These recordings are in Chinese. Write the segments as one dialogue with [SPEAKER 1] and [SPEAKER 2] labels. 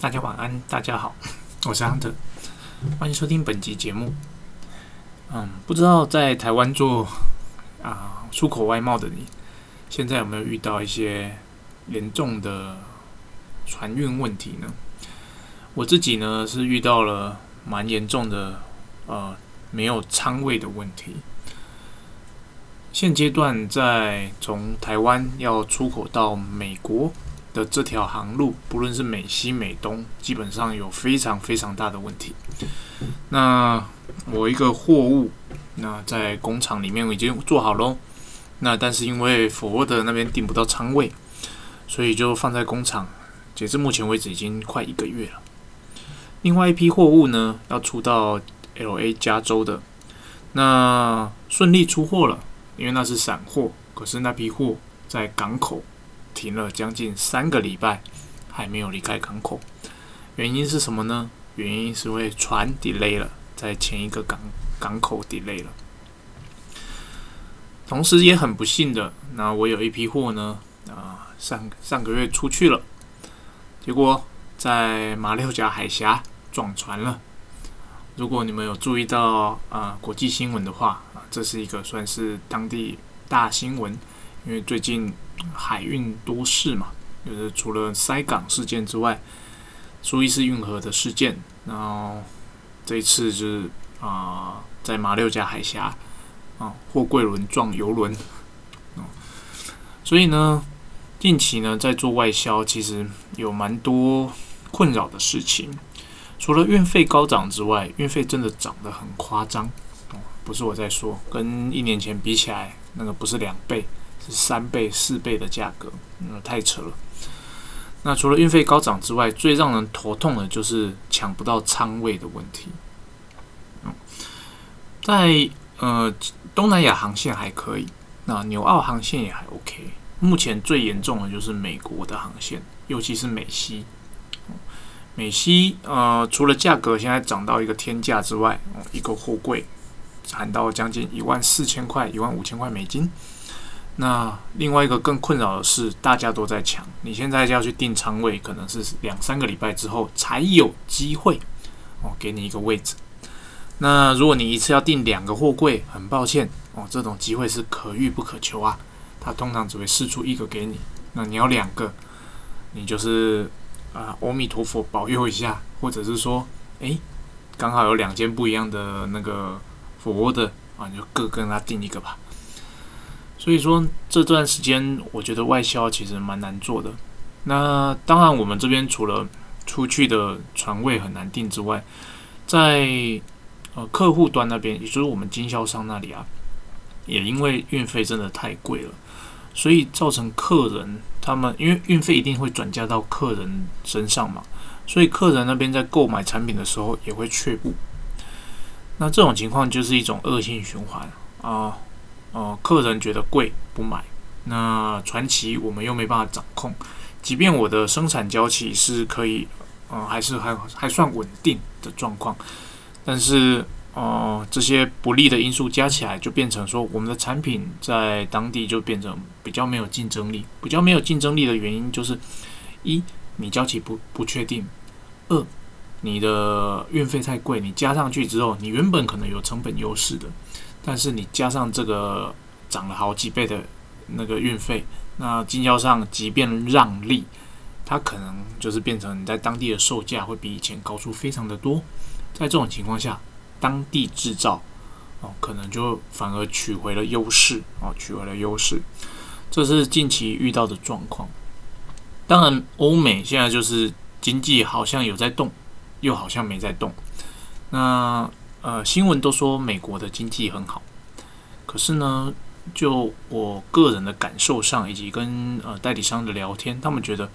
[SPEAKER 1] 大家晚安，大家好，我是 Hunter，欢迎收听本集节目。嗯，不知道在台湾做啊出口外贸的你，现在有没有遇到一些严重的船运问题呢？我自己呢是遇到了蛮严重的呃没有仓位的问题。现阶段在从台湾要出口到美国的这条航路，不论是美西美东，基本上有非常非常大的问题。那我一个货物，那在工厂里面我已经做好喽。那但是因为佛的那边订不到仓位，所以就放在工厂。截至目前为止，已经快一个月了。另外一批货物呢，要出到 L A 加州的，那顺利出货了。因为那是散货，可是那批货在港口停了将近三个礼拜，还没有离开港口。原因是什么呢？原因是因为船 delay 了，在前一个港港口 delay 了。同时也很不幸的，那我有一批货呢，啊，上上个月出去了，结果在马六甲海峡撞船了。如果你们有注意到啊国际新闻的话。啊这是一个算是当地大新闻，因为最近海运多事嘛，就是除了塞港事件之外，苏伊士运河的事件，然后这一次就是啊，在马六甲海峡啊，货柜轮撞游轮，所以呢，近期呢在做外销，其实有蛮多困扰的事情，除了运费高涨之外，运费真的涨得很夸张。不是我在说，跟一年前比起来，那个不是两倍，三倍、四倍的价格，嗯，太扯了。那除了运费高涨之外，最让人头痛的就是抢不到仓位的问题。嗯，在呃东南亚航线还可以，那纽澳航线也还 OK。目前最严重的就是美国的航线，尤其是美西。美西呃，除了价格现在涨到一个天价之外，一个货柜。涨到将近一万四千块、一万五千块美金。那另外一个更困扰的是，大家都在抢。你现在就要去订仓位，可能是两三个礼拜之后才有机会哦，给你一个位置。那如果你一次要订两个货柜，很抱歉哦，这种机会是可遇不可求啊。他通常只会试出一个给你。那你要两个，你就是啊，阿弥陀佛保佑一下，或者是说，诶，刚好有两件不一样的那个。佛的啊，你就各跟他订一个吧。所以说这段时间，我觉得外销其实蛮难做的。那当然，我们这边除了出去的船位很难订之外，在呃客户端那边，也就是我们经销商那里啊，也因为运费真的太贵了，所以造成客人他们因为运费一定会转嫁到客人身上嘛，所以客人那边在购买产品的时候也会却步。那这种情况就是一种恶性循环啊，呃客人觉得贵不买，那传奇我们又没办法掌控，即便我的生产交期是可以，呃，还是还还算稳定的状况，但是呃，这些不利的因素加起来，就变成说我们的产品在当地就变成比较没有竞争力，比较没有竞争力的原因就是一，你交期不不确定，二。你的运费太贵，你加上去之后，你原本可能有成本优势的，但是你加上这个涨了好几倍的那个运费，那经销商即便让利，它可能就是变成你在当地的售价会比以前高出非常的多。在这种情况下，当地制造哦，可能就反而取回了优势哦，取回了优势。这是近期遇到的状况。当然，欧美现在就是经济好像有在动。又好像没在动。那呃，新闻都说美国的经济很好，可是呢，就我个人的感受上，以及跟呃代理商的聊天，他们觉得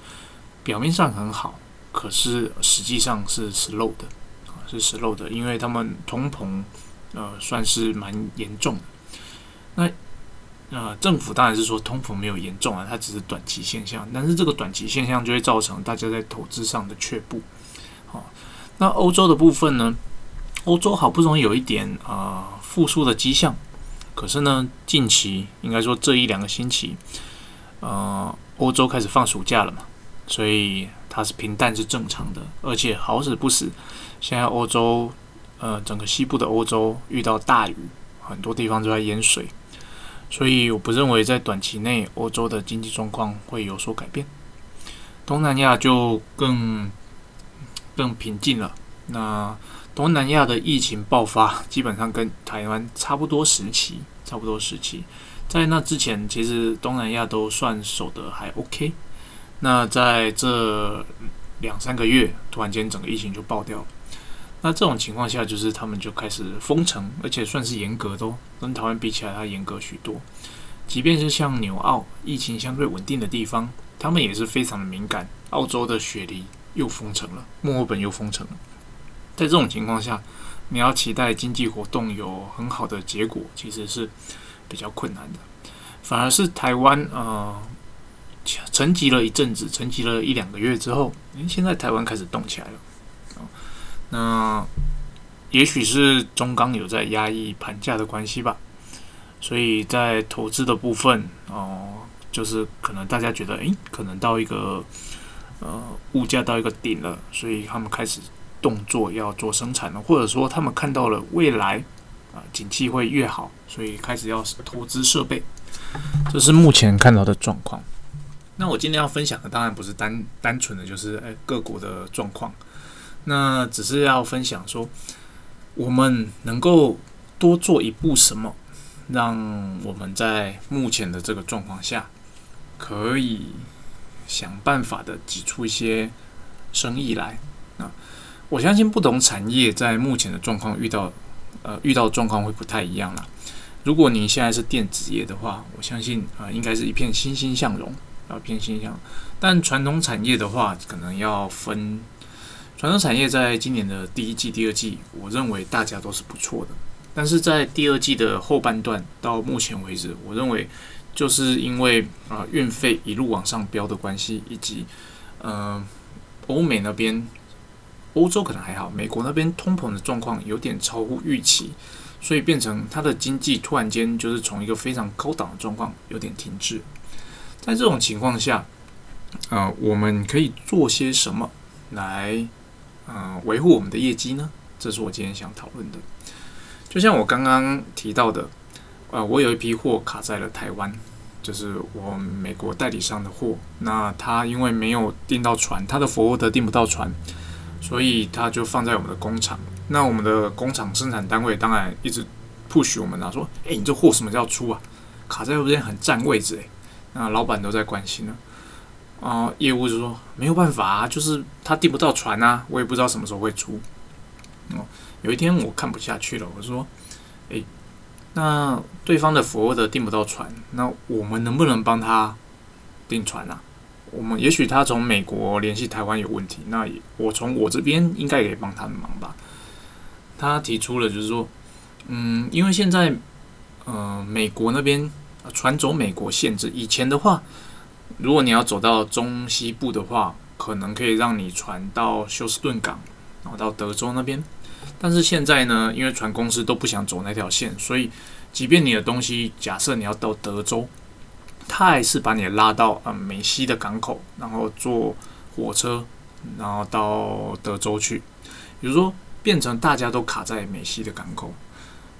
[SPEAKER 1] 表面上很好，可是实际上是 slow 的啊，是 slow 的，因为他们通膨呃算是蛮严重的。那呃，政府当然是说通膨没有严重啊，它只是短期现象，但是这个短期现象就会造成大家在投资上的却步，好。那欧洲的部分呢？欧洲好不容易有一点啊复苏的迹象，可是呢，近期应该说这一两个星期，呃，欧洲开始放暑假了嘛，所以它是平淡是正常的，而且好死不死，现在欧洲，呃，整个西部的欧洲遇到大雨，很多地方都在淹水，所以我不认为在短期内欧洲的经济状况会有所改变。东南亚就更更平静了。那东南亚的疫情爆发，基本上跟台湾差不多时期，差不多时期。在那之前，其实东南亚都算守得还 OK。那在这两三个月，突然间整个疫情就爆掉了。那这种情况下，就是他们就开始封城，而且算是严格的，跟台湾比起来，它严格许多。即便是像纽澳疫情相对稳定的地方，他们也是非常的敏感。澳洲的雪梨又封城了，墨尔本又封城了。在这种情况下，你要期待经济活动有很好的结果，其实是。比较困难的，反而是台湾呃沉寂了一阵子，沉寂了一两个月之后，诶，现在台湾开始动起来了。那也许是中钢有在压抑盘价的关系吧，所以在投资的部分哦，就是可能大家觉得诶，可能到一个呃物价到一个顶了，所以他们开始动作要做生产了，或者说他们看到了未来。啊，景气会越好，所以开始要投资设备，这是目前看到的状况。那我今天要分享的当然不是单单纯的就是诶各国的状况，那只是要分享说我们能够多做一步什么，让我们在目前的这个状况下可以想办法的挤出一些生意来。我相信不同产业在目前的状况遇到。呃，遇到状况会不太一样了。如果你现在是电子业的话，我相信啊，应该是一片欣欣向荣，啊，一片欣向。但传统产业的话，可能要分。传统产业在今年的第一季、第二季，我认为大家都是不错的。但是在第二季的后半段，到目前为止，我认为就是因为啊运费一路往上飙的关系，以及呃欧美那边。欧洲可能还好，美国那边通膨的状况有点超乎预期，所以变成它的经济突然间就是从一个非常高档的状况有点停滞。在这种情况下，呃，我们可以做些什么来呃维护我们的业绩呢？这是我今天想讨论的。就像我刚刚提到的，呃，我有一批货卡在了台湾，就是我美国代理商的货，那他因为没有订到船，他的服务的订不到船。所以它就放在我们的工厂，那我们的工厂生产单位当然一直 push 我们啊，说，哎，你这货什么时候出啊？卡在这边很占位置，诶，那老板都在关心呢。啊，业务就说没有办法啊，就是他订不到船啊，我也不知道什么时候会出。哦，有一天我看不下去了，我说，哎，那对方的佛的订不到船，那我们能不能帮他订船啊？我们也许他从美国联系台湾有问题，那我从我这边应该也可以帮他们忙吧。他提出了就是说，嗯，因为现在，呃，美国那边船走美国限制，以前的话，如果你要走到中西部的话，可能可以让你船到休斯顿港，然后到德州那边。但是现在呢，因为船公司都不想走那条线，所以即便你的东西，假设你要到德州。他还是把你拉到呃美西的港口，然后坐火车，然后到德州去。比如说，变成大家都卡在美西的港口，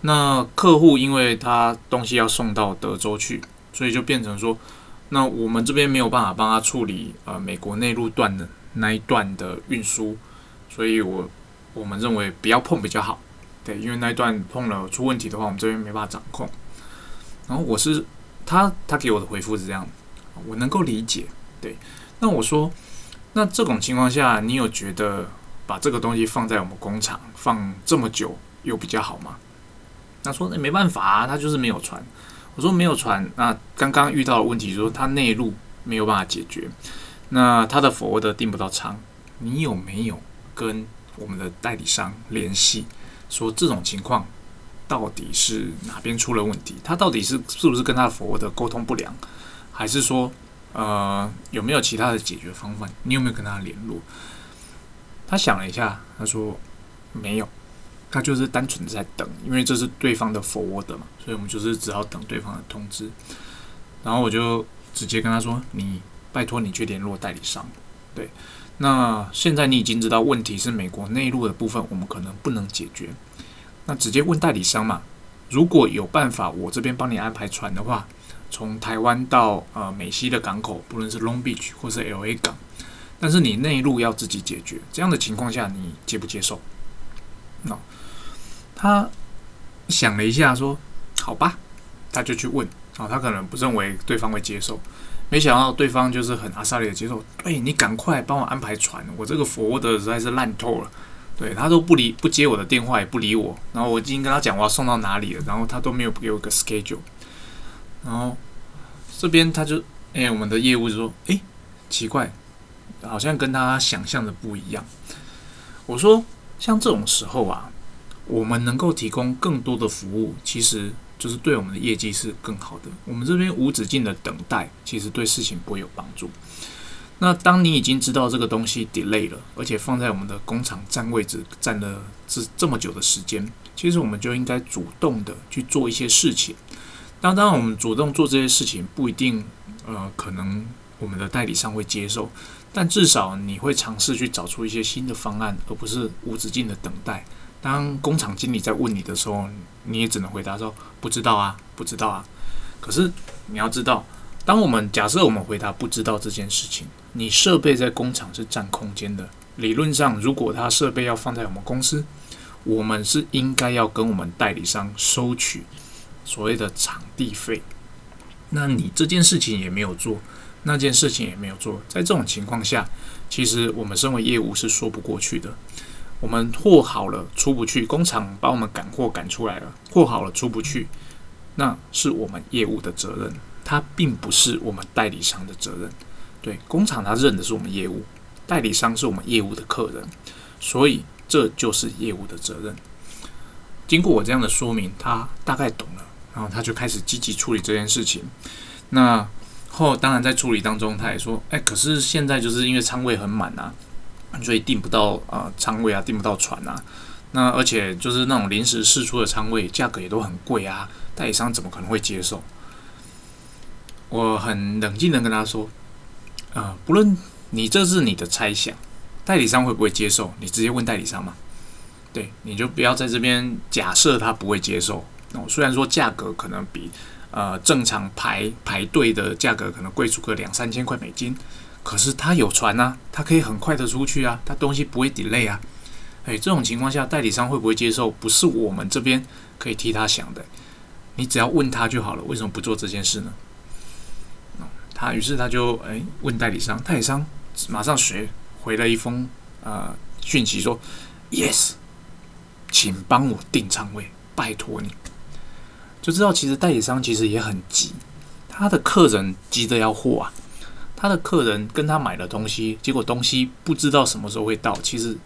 [SPEAKER 1] 那客户因为他东西要送到德州去，所以就变成说，那我们这边没有办法帮他处理呃美国内陆段的那一段的运输，所以我我们认为不要碰比较好。对，因为那一段碰了出问题的话，我们这边没办法掌控。然后我是。他他给我的回复是这样，我能够理解。对，那我说，那这种情况下，你有觉得把这个东西放在我们工厂放这么久有比较好吗？他说那没办法啊，他就是没有船。我说没有船，那刚刚遇到的问题说他内陆没有办法解决，那他的佛的订不到仓，你有没有跟我们的代理商联系，说这种情况？到底是哪边出了问题？他到底是是不是跟他的服务的沟通不良，还是说呃有没有其他的解决方法？你有没有跟他联络？他想了一下，他说没有，他就是单纯的在等，因为这是对方的服务的嘛，所以我们就是只好等对方的通知。然后我就直接跟他说：“你拜托你去联络代理商。”对，那现在你已经知道问题是美国内陆的部分，我们可能不能解决。那直接问代理商嘛。如果有办法，我这边帮你安排船的话，从台湾到呃美西的港口，不论是 Long Beach 或是 LA 港，但是你内陆要自己解决。这样的情况下，你接不接受？那他想了一下，说：“好吧。”他就去问啊，他可能不认为对方会接受。没想到对方就是很阿萨利的接受，哎你赶快帮我安排船，我这个佛的实在是烂透了，对他都不理不接我的电话，也不理我，然后我已经跟他讲我要送到哪里了，然后他都没有给我一个 schedule，然后这边他就哎，我们的业务就说，哎，奇怪，好像跟他想象的不一样。我说，像这种时候啊，我们能够提供更多的服务，其实。就是对我们的业绩是更好的。我们这边无止境的等待，其实对事情不会有帮助。那当你已经知道这个东西 delay 了，而且放在我们的工厂占位置占了这这么久的时间，其实我们就应该主动的去做一些事情。当当，我们主动做这些事情不一定，呃，可能我们的代理商会接受，但至少你会尝试去找出一些新的方案，而不是无止境的等待。当工厂经理在问你的时候，你也只能回答说不知道啊，不知道啊。可是你要知道，当我们假设我们回答不知道这件事情，你设备在工厂是占空间的。理论上，如果他设备要放在我们公司，我们是应该要跟我们代理商收取所谓的场地费。那你这件事情也没有做，那件事情也没有做，在这种情况下，其实我们身为业务是说不过去的。我们货好了出不去，工厂把我们赶货赶出来了，货好了出不去，那是我们业务的责任，它并不是我们代理商的责任。对，工厂他认的是我们业务，代理商是我们业务的客人，所以这就是业务的责任。经过我这样的说明，他大概懂了，然后他就开始积极处理这件事情。那后当然在处理当中，他也说：“哎，可是现在就是因为仓位很满啊。”所以订不到啊仓位啊，订不到船啊，那而且就是那种临时试出的仓位，价格也都很贵啊，代理商怎么可能会接受？我很冷静的跟他说，啊，不论你这是你的猜想，代理商会不会接受？你直接问代理商嘛，对，你就不要在这边假设他不会接受。哦，虽然说价格可能比呃正常排排队的价格可能贵出个两三千块美金。可是他有船呐，他可以很快的出去啊，他东西不会 delay 啊。哎，这种情况下，代理商会不会接受？不是我们这边可以替他想的。你只要问他就好了，为什么不做这件事呢？他于是他就哎问代理商，代理商马上回回了一封呃讯息说：“Yes，请帮我订仓位，拜托你。”就知道其实代理商其实也很急，他的客人急着要货啊。他的客人跟他买了东西，结果东西不知道什么时候会到。其实，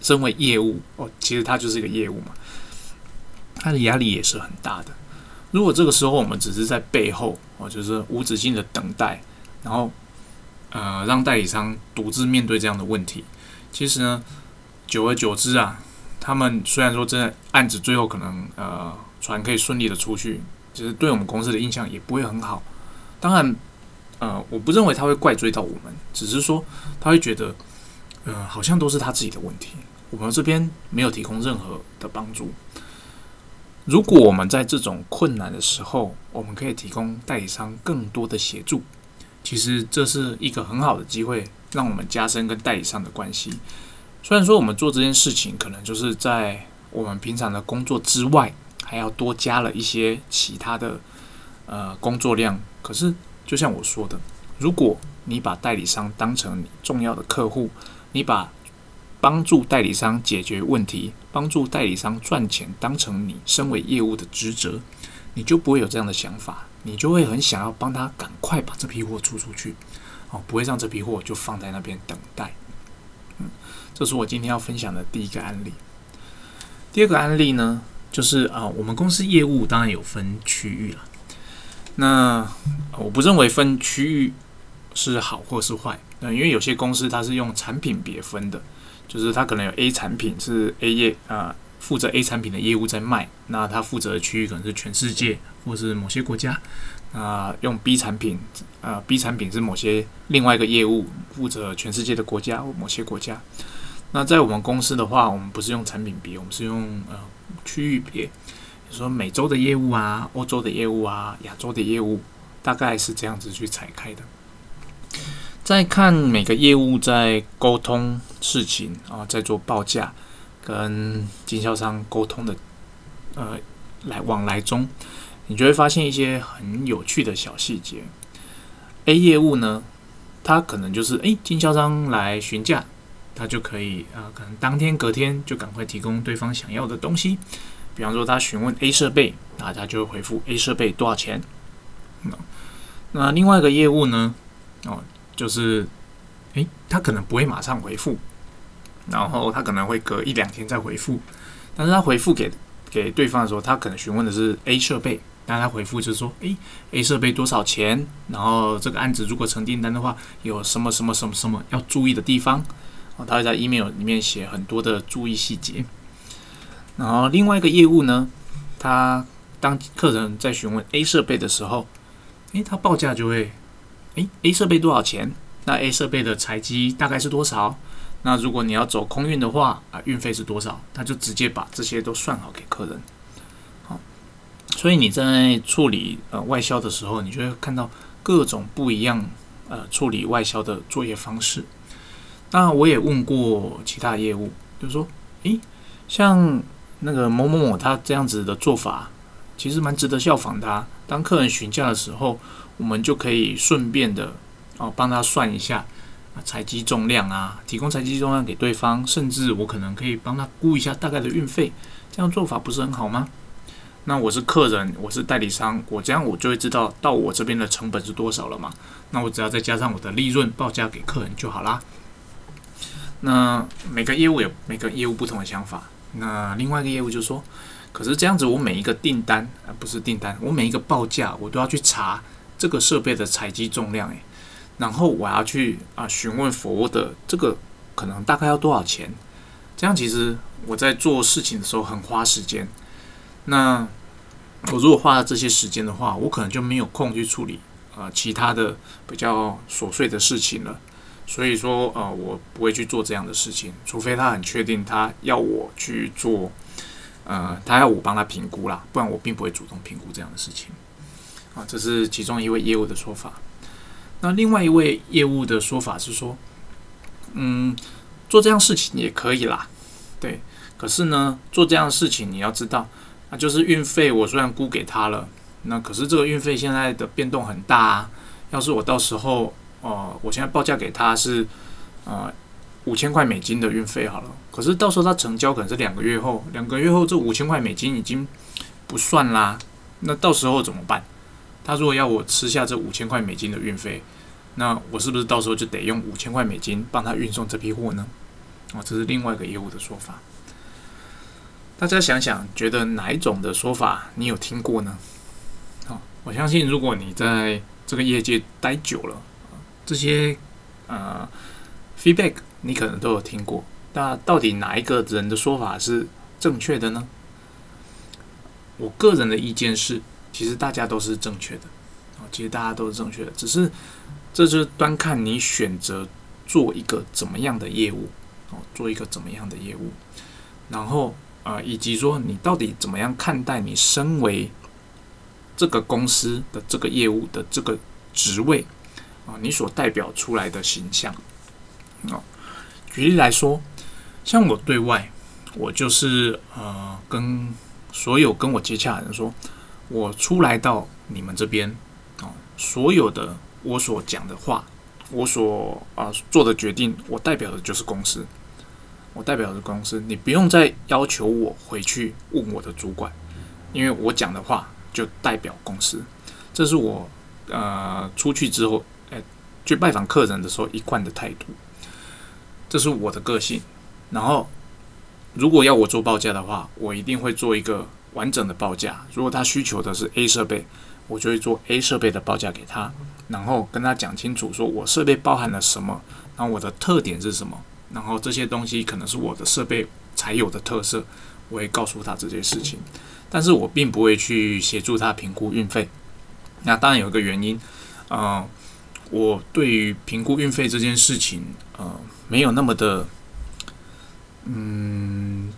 [SPEAKER 1] 身为业务哦，其实他就是一个业务嘛，他的压力也是很大的。如果这个时候我们只是在背后哦，就是无止境的等待，然后呃让代理商独自面对这样的问题，其实呢，久而久之啊，他们虽然说这案子最后可能呃船可以顺利的出去，其实对我们公司的印象也不会很好。当然。呃，我不认为他会怪罪到我们，只是说他会觉得，呃，好像都是他自己的问题，我们这边没有提供任何的帮助。如果我们在这种困难的时候，我们可以提供代理商更多的协助，其实这是一个很好的机会，让我们加深跟代理商的关系。虽然说我们做这件事情，可能就是在我们平常的工作之外，还要多加了一些其他的呃工作量，可是。就像我说的，如果你把代理商当成你重要的客户，你把帮助代理商解决问题、帮助代理商赚钱当成你身为业务的职责，你就不会有这样的想法，你就会很想要帮他赶快把这批货出出去，哦，不会让这批货就放在那边等待。嗯，这是我今天要分享的第一个案例。第二个案例呢，就是啊，我们公司业务当然有分区域了。那我不认为分区域是好或是坏，那因为有些公司它是用产品别分的，就是它可能有 A 产品是 A 业啊负责 A 产品的业务在卖，那他负责的区域可能是全世界或是某些国家。啊，用 B 产品，呃，B 产品是某些另外一个业务负责全世界的国家或某些国家。那在我们公司的话，我们不是用产品别，我们是用呃区域别，比如说美洲的业务啊，欧洲的业务啊，亚洲的业务，大概是这样子去拆开的。在看每个业务在沟通事情啊，在做报价跟经销商沟通的呃来往来中。你就会发现一些很有趣的小细节。A 业务呢，它可能就是诶，经销商来询价，他就可以啊，可能当天隔天就赶快提供对方想要的东西。比方说，他询问 A 设备，那他就会回复 A 设备多少钱。那另外一个业务呢，哦，就是诶，他可能不会马上回复，然后他可能会隔一两天再回复，但是他回复给给对方的时候，他可能询问的是 A 设备。那他回复就是说，诶 a 设备多少钱？然后这个案子如果成订单的话，有什么什么什么什么要注意的地方？哦，他会在 email 里面写很多的注意细节。然后另外一个业务呢，他当客人在询问 A 设备的时候，诶，他报价就会，诶 a 设备多少钱？那 A 设备的采机大概是多少？那如果你要走空运的话，啊，运费是多少？他就直接把这些都算好给客人。好所以你在处理呃外销的时候，你就会看到各种不一样呃处理外销的作业方式。那我也问过其他业务，就是说，诶，像那个某某某他这样子的做法，其实蛮值得效仿的。当客人询价的时候，我们就可以顺便的哦帮他算一下啊采集重量啊，提供采集重量给对方，甚至我可能可以帮他估一下大概的运费，这样做法不是很好吗？那我是客人，我是代理商，我这样我就会知道到我这边的成本是多少了嘛？那我只要再加上我的利润报价给客人就好啦。那每个业务有每个业务不同的想法。那另外一个业务就说，可是这样子我每一个订单啊不是订单，我每一个报价我都要去查这个设备的采集重量诶，然后我要去啊询问佛的这个可能大概要多少钱？这样其实我在做事情的时候很花时间。那我如果花了这些时间的话，我可能就没有空去处理呃其他的比较琐碎的事情了。所以说呃我不会去做这样的事情，除非他很确定他要我去做，呃他要我帮他评估啦，不然我并不会主动评估这样的事情。啊，这是其中一位业务的说法。那另外一位业务的说法是说，嗯，做这样事情也可以啦，对。可是呢，做这样事情你要知道。那就是运费，我虽然估给他了，那可是这个运费现在的变动很大啊。要是我到时候，哦，我现在报价给他是，呃，五千块美金的运费好了。可是到时候他成交可能是两个月后，两个月后这五千块美金已经不算啦。那到时候怎么办？他如果要我吃下这五千块美金的运费，那我是不是到时候就得用五千块美金帮他运送这批货呢？哦，这是另外一个业务的说法。大家想想，觉得哪一种的说法你有听过呢？好，我相信如果你在这个业界待久了，这些呃 feedback 你可能都有听过。那到底哪一个人的说法是正确的呢？我个人的意见是，其实大家都是正确的。啊，其实大家都是正确的，只是这就是端看你选择做一个怎么样的业务，哦，做一个怎么样的业务，然后。啊，以及说你到底怎么样看待你身为这个公司的这个业务的这个职位啊，你所代表出来的形象啊。举例来说，像我对外，我就是呃跟所有跟我接洽的人说，我出来到你们这边啊，所有的我所讲的话，我所啊做的决定，我代表的就是公司。我代表的公司，你不用再要求我回去问我的主管，因为我讲的话就代表公司。这是我呃出去之后，哎，去拜访客人的时候一贯的态度。这是我的个性。然后，如果要我做报价的话，我一定会做一个完整的报价。如果他需求的是 A 设备，我就会做 A 设备的报价给他，然后跟他讲清楚，说我设备包含了什么，然后我的特点是什么。然后这些东西可能是我的设备才有的特色，我会告诉他这件事情，但是我并不会去协助他评估运费。那当然有一个原因，呃，我对于评估运费这件事情，呃，没有那么的，嗯，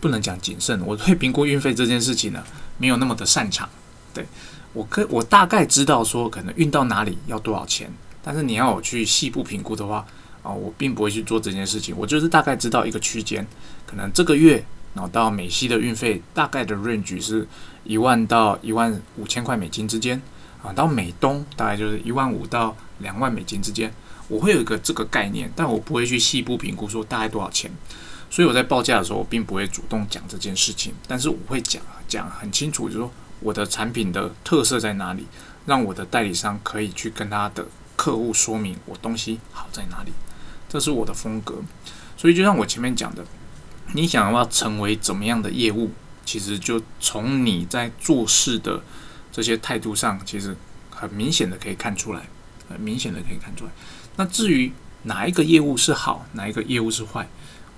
[SPEAKER 1] 不能讲谨慎。我对评估运费这件事情呢，没有那么的擅长。对我可我大概知道说可能运到哪里要多少钱，但是你要我去细部评估的话，啊，我并不会去做这件事情。我就是大概知道一个区间，可能这个月然后到美西的运费大概的 range 是一万到一万五千块美金之间，啊，到美东大概就是一万五到两万美金之间。我会有一个这个概念，但我不会去细部评估说大概多少钱，所以我在报价的时候，我并不会主动讲这件事情，但是我会讲讲很清楚，就是说我的产品的特色在哪里，让我的代理商可以去跟他的客户说明我东西好在哪里，这是我的风格。所以就像我前面讲的，你想要成为怎么样的业务，其实就从你在做事的这些态度上，其实很明显的可以看出来，很明显的可以看出来。那至于哪一个业务是好，哪一个业务是坏，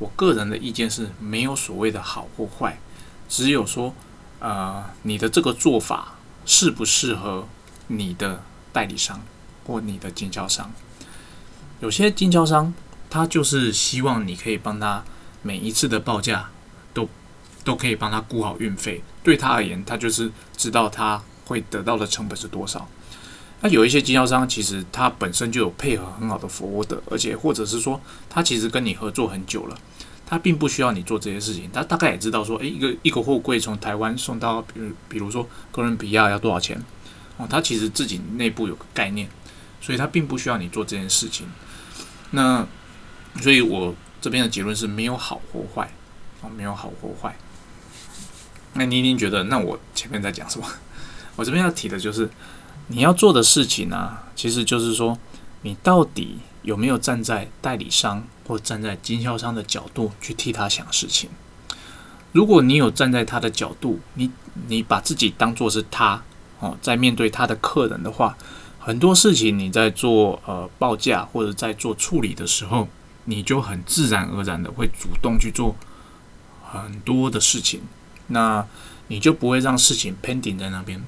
[SPEAKER 1] 我个人的意见是没有所谓的好或坏，只有说，呃，你的这个做法适不适合你的代理商或你的经销商。有些经销商他就是希望你可以帮他每一次的报价都都可以帮他估好运费，对他而言，他就是知道他会得到的成本是多少。那有一些经销商，其实他本身就有配合很好的服务的，而且或者是说，他其实跟你合作很久了，他并不需要你做这些事情。他大概也知道说，诶，一个一个货柜从台湾送到，比如比如说哥伦比亚要多少钱哦，他其实自己内部有个概念，所以他并不需要你做这件事情。那所以我这边的结论是没有好或坏哦，没有好或坏。那你一定觉得，那我前面在讲什么？我这边要提的就是。你要做的事情呢，其实就是说，你到底有没有站在代理商或站在经销商的角度去替他想事情？如果你有站在他的角度，你你把自己当做是他哦，在面对他的客人的话，很多事情你在做呃报价或者在做处理的时候，你就很自然而然的会主动去做很多的事情，那你就不会让事情 pending 在那边，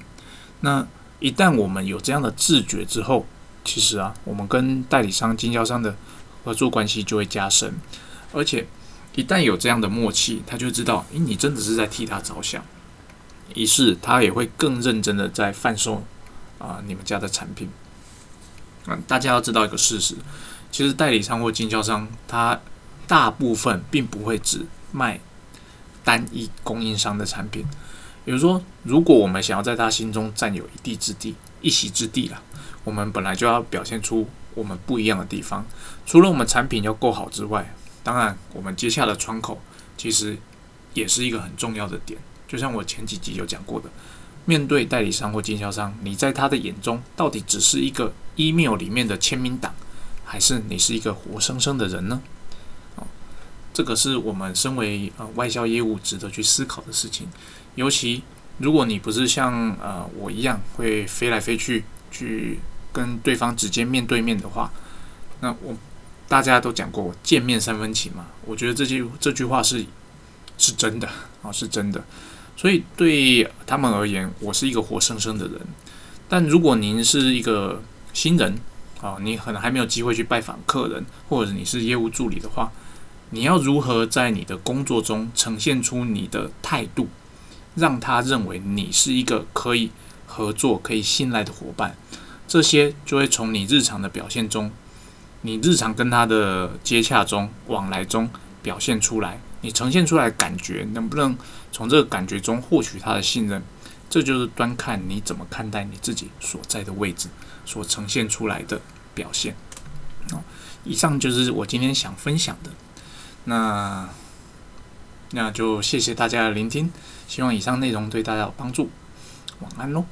[SPEAKER 1] 那。一旦我们有这样的自觉之后，其实啊，我们跟代理商、经销商的合作关系就会加深，而且一旦有这样的默契，他就知道，诶，你真的是在替他着想，于是他也会更认真的在贩售啊你们家的产品。嗯，大家要知道一个事实，其实代理商或经销商，他大部分并不会只卖单一供应商的产品。比如说，如果我们想要在他心中占有一地之地、一席之地了，我们本来就要表现出我们不一样的地方。除了我们产品要够好之外，当然我们接下的窗口其实也是一个很重要的点。就像我前几集有讲过的，面对代理商或经销商，你在他的眼中到底只是一个 email 里面的签名档，还是你是一个活生生的人呢？哦，这个是我们身为呃外销业务值得去思考的事情。尤其如果你不是像呃我一样会飞来飞去去跟对方直接面对面的话，那我大家都讲过见面三分情嘛，我觉得这句这句话是是真的啊，是真的。所以对他们而言，我是一个活生生的人。但如果您是一个新人啊，你可能还没有机会去拜访客人，或者你是业务助理的话，你要如何在你的工作中呈现出你的态度？让他认为你是一个可以合作、可以信赖的伙伴，这些就会从你日常的表现中，你日常跟他的接洽中、往来中表现出来。你呈现出来感觉，能不能从这个感觉中获取他的信任？这就是端看你怎么看待你自己所在的位置所呈现出来的表现。哦，以上就是我今天想分享的。那。那就谢谢大家的聆听，希望以上内容对大家有帮助。晚安喽。